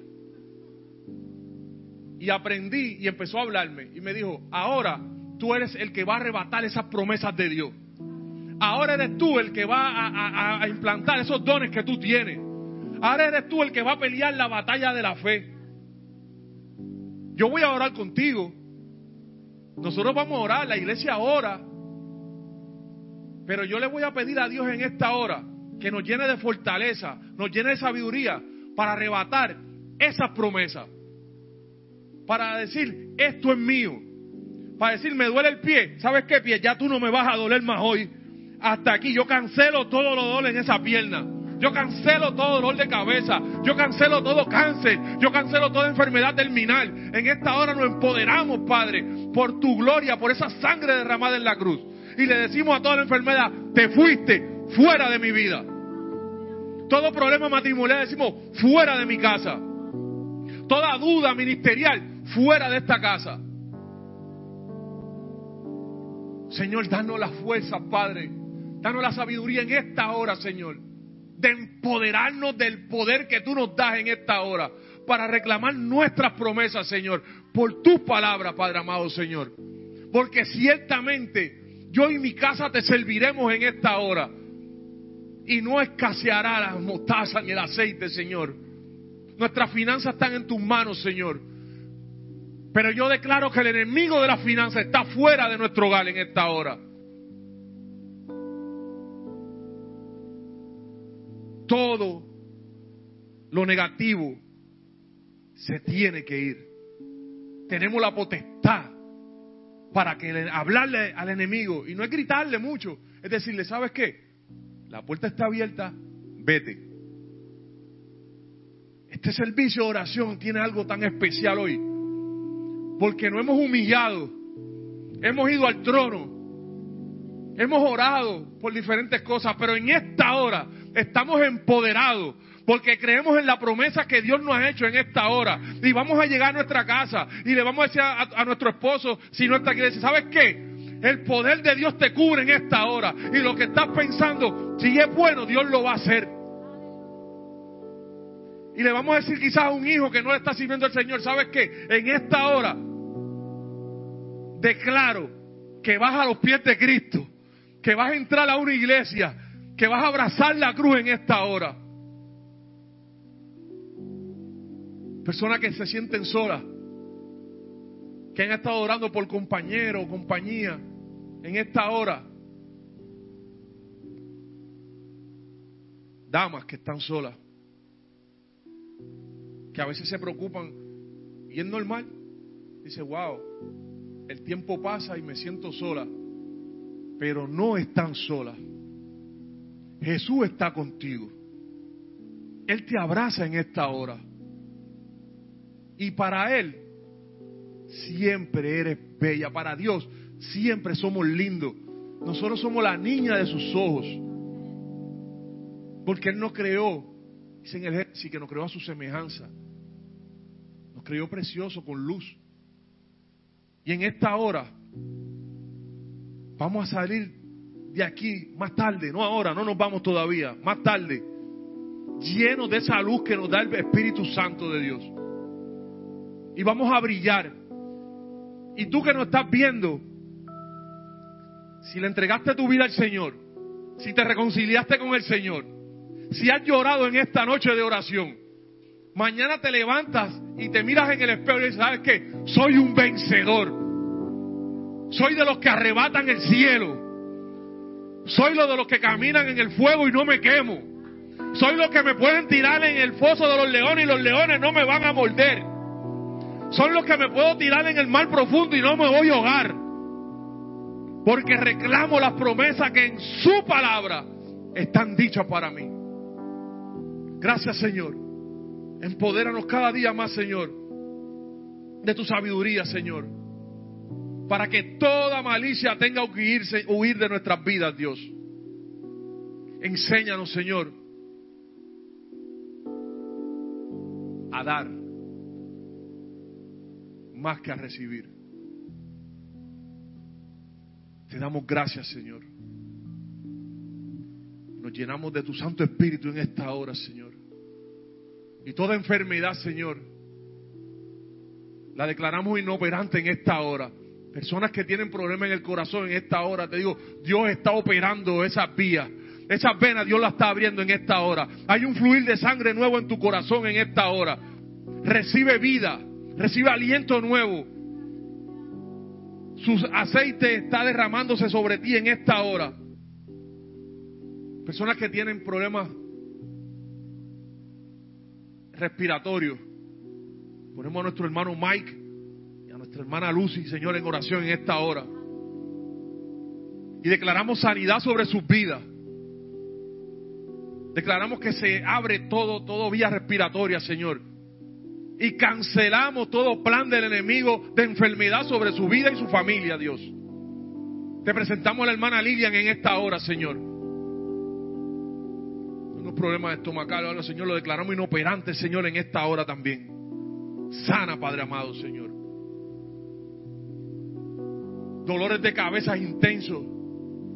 Y aprendí y empezó a hablarme y me dijo, ahora tú eres el que va a arrebatar esas promesas de Dios. Ahora eres tú el que va a, a- a implantar esos dones que tú tienes. Ahora eres tú el que va a pelear la batalla de la fe. Yo voy a orar contigo. Nosotros vamos a orar, la iglesia ora. Pero yo le voy a pedir a Dios en esta hora que nos llene de fortaleza, nos llene de sabiduría para arrebatar esas promesas. Para decir, esto es mío. Para decir, me duele el pie. ¿Sabes qué pie? Ya tú no me vas a doler más hoy. Hasta aquí yo cancelo todo lo dolor en esa pierna. Yo cancelo todo dolor de cabeza. Yo cancelo todo cáncer. Yo cancelo toda enfermedad terminal. En esta hora nos empoderamos, Padre, por tu gloria, por esa sangre derramada en la cruz. Y le decimos a toda la enfermedad, te fuiste fuera de mi vida. Todo problema matrimonial decimos, fuera de mi casa. Toda duda ministerial, fuera de esta casa. Señor, danos la fuerza, Padre. Danos la sabiduría en esta hora, Señor. De empoderarnos del poder que tú nos das en esta hora. Para reclamar nuestras promesas, Señor. Por tus palabras, Padre amado, Señor. Porque ciertamente yo y mi casa te serviremos en esta hora. Y no escaseará la mostaza ni el aceite, Señor. Nuestras finanzas están en tus manos, Señor. Pero yo declaro que el enemigo de las finanzas está fuera de nuestro hogar en esta hora. Todo lo negativo se tiene que ir. Tenemos la potestad para que le- hablarle al enemigo y no es gritarle mucho, es decirle, ¿sabes qué? La puerta está abierta, vete. Este servicio de oración tiene algo tan especial hoy, porque no hemos humillado, hemos ido al trono, hemos orado por diferentes cosas, pero en esta hora estamos empoderados Porque creemos en la promesa que Dios nos ha hecho en esta hora. Y vamos a llegar a nuestra casa y le vamos a decir a, nuestro esposo, si no está aquí, decir, ¿sabes qué? El poder de Dios te cubre en esta hora. Y lo que estás pensando, si es bueno, Dios lo va a hacer. Y le vamos a decir quizás a un hijo que no le está sirviendo al Señor, ¿sabes qué? En esta hora declaro que vas a los pies de Cristo, que vas a entrar a una iglesia, que vas a abrazar la cruz en esta hora. Personas que se sienten solas, que han estado orando por compañero o compañía en esta hora. Damas que están solas, que a veces se preocupan y es normal. Dice, wow, el tiempo pasa y me siento sola, pero no están solas. Jesús está contigo. Él te abraza en esta hora. Y para Él siempre eres bella. Para Dios siempre somos lindos. Nosotros somos la niña de sus ojos. Porque Él nos creó, dice en el Génesis que nos creó a su semejanza. Nos creó precioso con luz. Y en esta hora vamos a salir de aquí más tarde, no ahora, no nos vamos todavía, más tarde, llenos de esa luz que nos da el Espíritu Santo de Dios. Y vamos a brillar. Y tú que nos estás viendo, si le entregaste tu vida al Señor, si te reconciliaste con el Señor, si has llorado en esta noche de oración, mañana te levantas y te miras en el espejo y dices, ¿sabes qué? Soy un vencedor. Soy de los que arrebatan el cielo. Soy lo de los que caminan en el fuego y no me quemo. Soy los que me pueden tirar en el foso de los leones y los leones no me van a morder. Son los que me puedo tirar en el mar profundo y no me voy a ahogar. Porque reclamo las promesas que en su palabra están dichas para mí. Gracias Señor. Empodéranos cada día más, Señor, de tu sabiduría, Señor. Para que toda malicia tenga que irse, huir de nuestras vidas, Dios. Enséñanos, Señor, a dar más que a recibir. Te damos gracias, Señor. Nos llenamos de tu Santo Espíritu en esta hora, Señor. Y toda enfermedad, Señor, la declaramos inoperante en esta hora. Personas que tienen problemas en el corazón en esta hora, te digo, Dios está operando esas vías. Esas venas Dios las está abriendo en esta hora. Hay un fluir de sangre nuevo en tu corazón en esta hora. Recibe vida, recibe aliento nuevo. Su aceite está derramándose sobre ti en esta hora. Personas que tienen problemas respiratorios. Ponemos a nuestro hermano Mike y a nuestra hermana Lucy, Señor, en oración en esta hora. Y declaramos sanidad sobre sus vidas. Declaramos que se abre todo, todo vía respiratoria, Señor. Y cancelamos todo plan del enemigo de enfermedad sobre su vida y su familia, Dios. Te presentamos a la hermana Lilian en esta hora, Señor. Unos problemas estomacales, ahora, Señor, lo declaramos inoperante, Señor, en esta hora también. Sana, Padre amado, Señor. Dolores de cabeza intensos,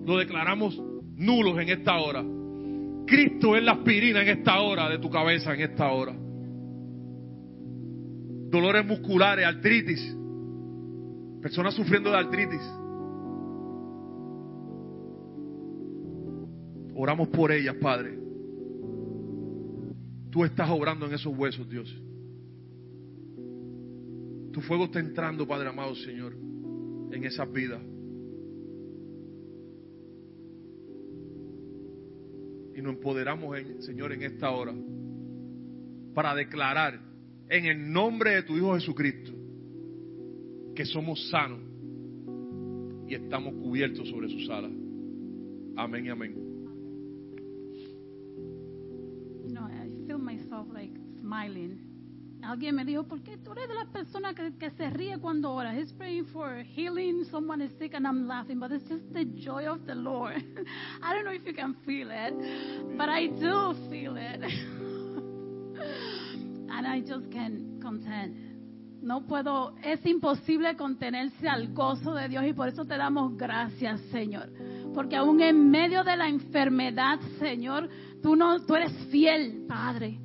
lo declaramos nulos en esta hora. Cristo es la aspirina en esta hora de tu cabeza, en esta hora. Dolores musculares, artritis. Personas sufriendo de artritis. Oramos por ellas, Padre. Tú estás obrando en esos huesos, Dios. Tu fuego está entrando, Padre amado, Señor, en esas vidas. Y nos empoderamos, Señor, en esta hora para declarar en el nombre de tu Hijo Jesucristo que somos sanos y estamos cubiertos sobre sus alas. Amén y amén. You know, I feel myself like smiling. Alguien me dijo, ¿por qué tú eres de las personas que, que se ríe cuando ora? He's praying for healing, someone is sick and I'm laughing, but it's just the joy of the Lord. I don't know if you can feel it, but I do feel it. I just can't. No puedo, es imposible contenerse al gozo de Dios y por eso te damos gracias, Señor. Porque aún en medio de la enfermedad, Señor, tú, no, tú eres fiel, Padre.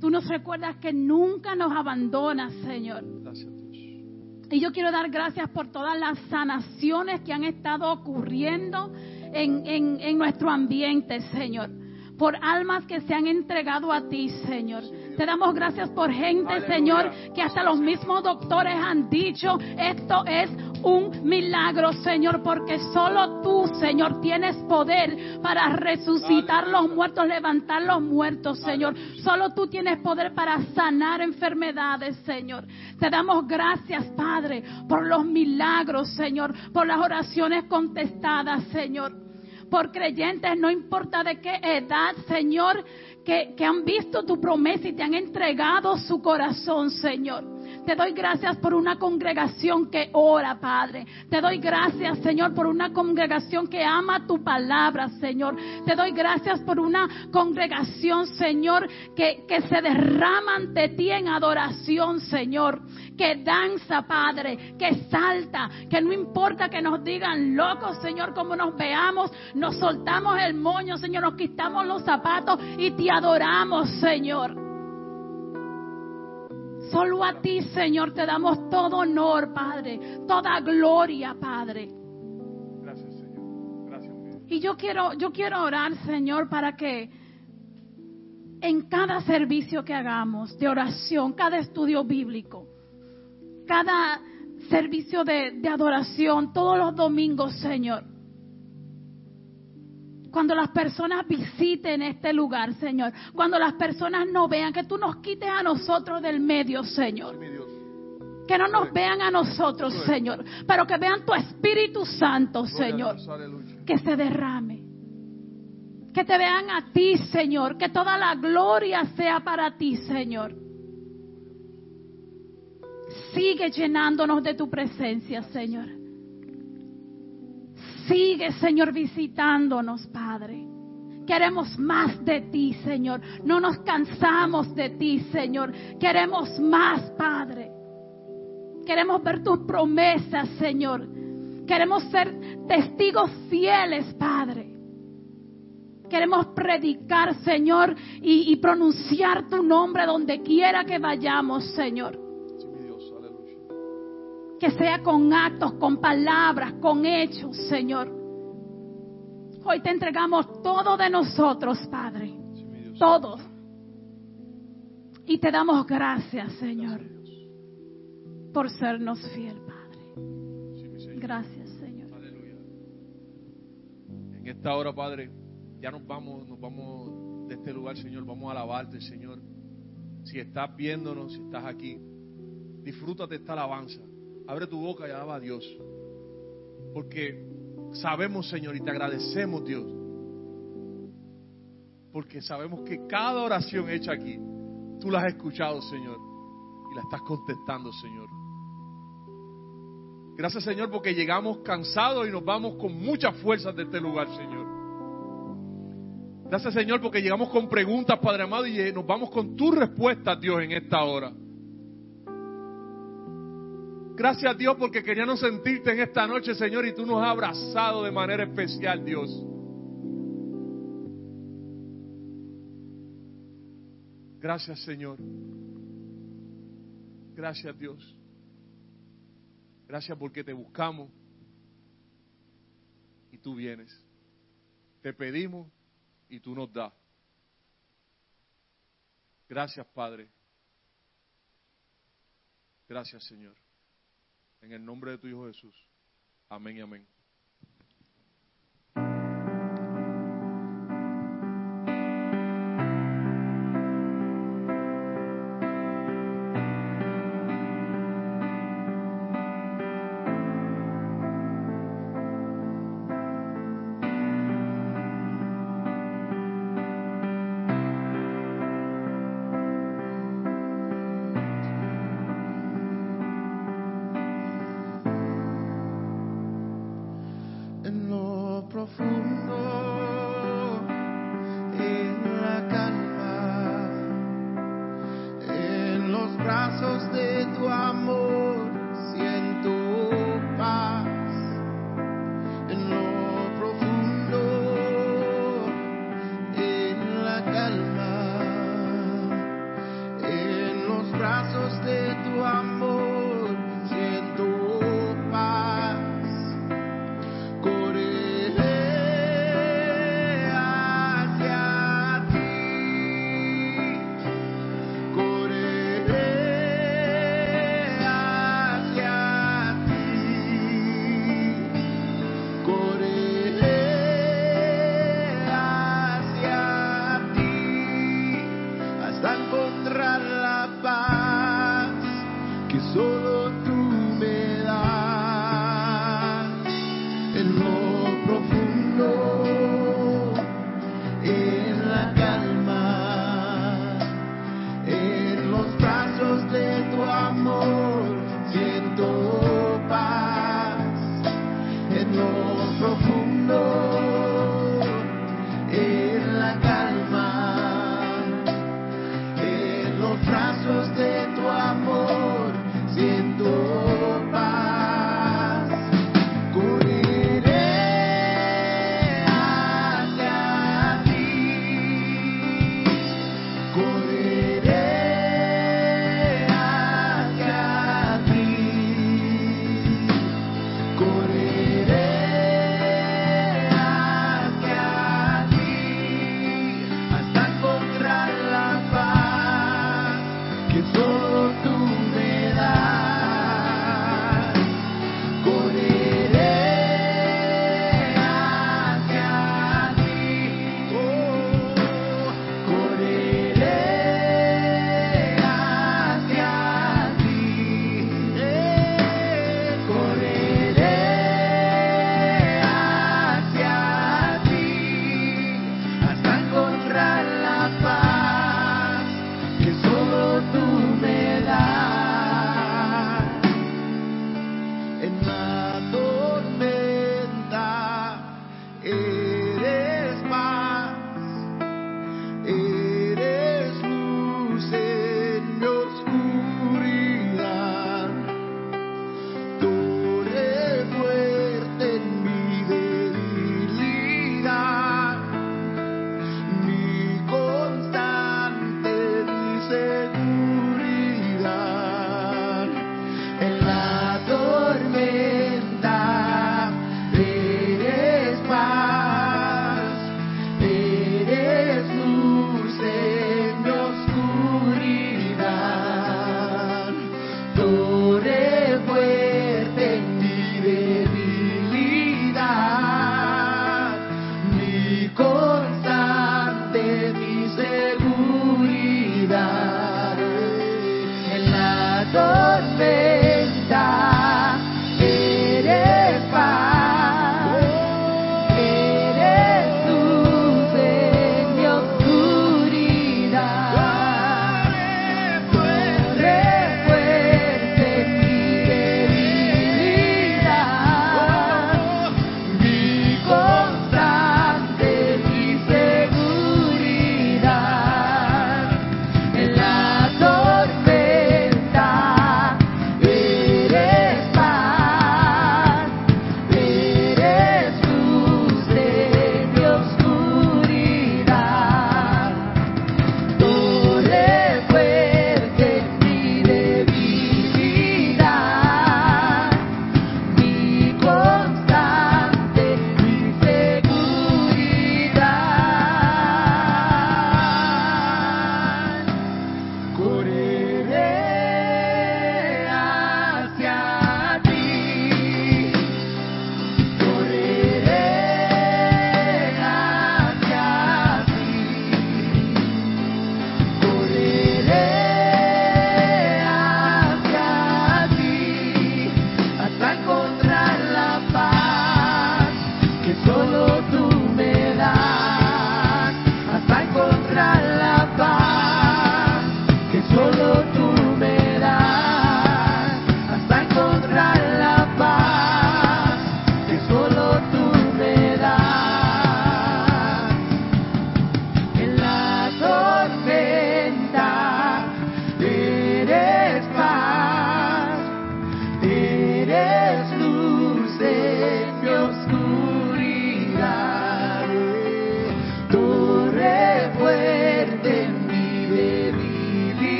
Tú nos recuerdas que nunca nos abandonas, Señor. Gracias. Y yo quiero dar gracias por todas las sanaciones que han estado ocurriendo en, en- en nuestro ambiente, Señor. Por almas que se han entregado a ti, Señor. Te damos gracias por gente, Aleluya. Señor, que hasta los mismos doctores han dicho, esto es un milagro, Señor, porque solo tú, Señor, tienes poder para resucitar los muertos, levantar los muertos, Señor. Solo tú tienes poder para sanar enfermedades, Señor. Te damos gracias, Padre, por los milagros, Señor, por las oraciones contestadas, Señor. Por creyentes, no importa de qué edad, Señor, que, que han visto tu promesa y te han entregado su corazón, Señor. Te doy gracias por una congregación que ora, Padre. Te doy gracias, Señor, por una congregación que ama tu palabra, Señor. Te doy gracias por una congregación, Señor, que, que se derrama ante ti en adoración, Señor. Que danza, Padre, que salta, que no importa que nos digan locos, Señor, como nos veamos, nos soltamos el moño, Señor, nos quitamos los zapatos y te adoramos, Señor. Solo a ti, Señor, te damos todo honor, Padre, toda gloria, Padre. Gracias, Señor. Gracias. Y yo quiero, yo quiero orar, Señor, para que en cada servicio que hagamos de oración, cada estudio bíblico, cada servicio de, de adoración, todos los domingos, Señor, cuando las personas visiten este lugar, Señor, cuando las personas nos vean, que tú nos quites a nosotros del medio, Señor. Que no nos vean a nosotros, Señor, pero que vean tu Espíritu Santo, Señor que se derrame. Que te vean a ti, Señor. Que toda la gloria sea para ti, Señor. Sigue llenándonos de tu presencia, Señor. Sigue, Señor, visitándonos, Padre. Queremos más de ti, Señor. No nos cansamos de ti, Señor. Queremos más, Padre. Queremos ver tus promesas, Señor. Queremos ser testigos fieles, Padre. Queremos predicar, Señor, y, y pronunciar tu nombre donde quiera que vayamos, Señor. Que sea con actos, con palabras, con hechos, Señor. Hoy te entregamos todo de nosotros, Padre. Todo. Y te damos gracias, Señor, por sernos fiel, Padre. Gracias, Señor. En esta hora, Padre, ya nos vamos, nos vamos de este lugar, Señor. Vamos a alabarte, Señor. Si estás viéndonos, si estás aquí, disfrútate esta alabanza. Abre tu boca y alaba a Dios. Porque sabemos, Señor, y te agradecemos, Dios. Porque sabemos que cada oración hecha aquí, tú la has escuchado, Señor. Y la estás contestando, Señor. Gracias Señor porque llegamos cansados y nos vamos con muchas fuerzas de este lugar, Señor. Gracias Señor porque llegamos con preguntas, Padre amado, y eh, nos vamos con tus respuestas, Dios, en esta hora. Gracias Dios porque queríamos sentirte en esta noche, Señor, y tú nos has abrazado de manera especial, Dios. Gracias Señor. Gracias Dios. Gracias porque te buscamos y tú vienes. Te pedimos y tú nos das. Gracias, Padre. Gracias, Señor. En el nombre de tu Hijo Jesús. Amén y amén. Lo looking for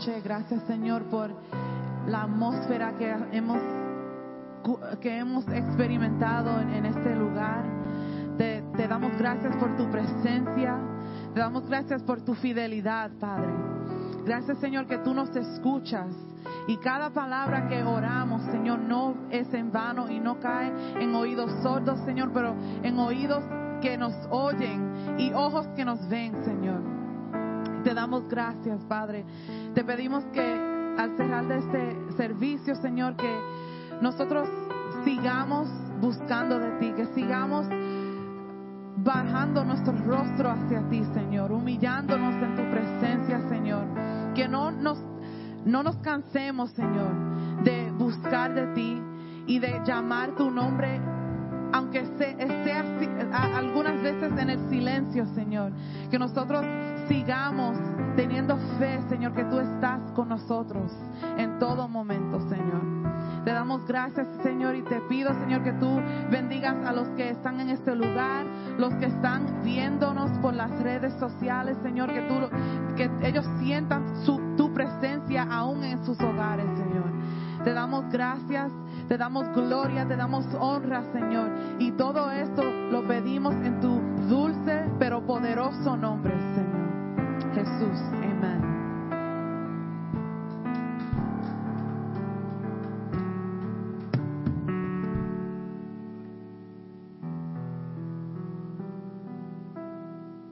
noche. Gracias, Señor, por la atmósfera que hemos, que hemos experimentado en, este lugar. Te, te damos gracias por tu presencia. Te damos gracias por tu fidelidad, Padre. Gracias, Señor, que tú nos escuchas. Y cada palabra que oramos, Señor, no es en vano y no cae en oídos sordos, Señor, pero en oídos que nos oyen y ojos que nos ven, Señor. Te damos gracias, Padre. Te pedimos que al cerrar de este servicio, Señor, que nosotros sigamos buscando de ti, que sigamos bajando nuestro rostro hacia ti, Señor, humillándonos en tu presencia, Señor. Que no nos, no nos cansemos, Señor, de buscar de ti y de llamar tu nombre, aunque sea, sea algunas veces en el silencio, Señor. Que nosotros sigamos teniendo fe, Señor, que tú estás con nosotros en todo momento, Señor. Te damos gracias, Señor, y te pido, Señor, que tú bendigas a los que están en este lugar, los que están viéndonos por las redes sociales, Señor, que tú que ellos sientan tu presencia aún en sus hogares, Señor. Te damos gracias, te damos gloria, te damos honra, Señor. Y todo esto lo pedimos en tu dulce pero poderoso nombre, Señor. Jesús, amén.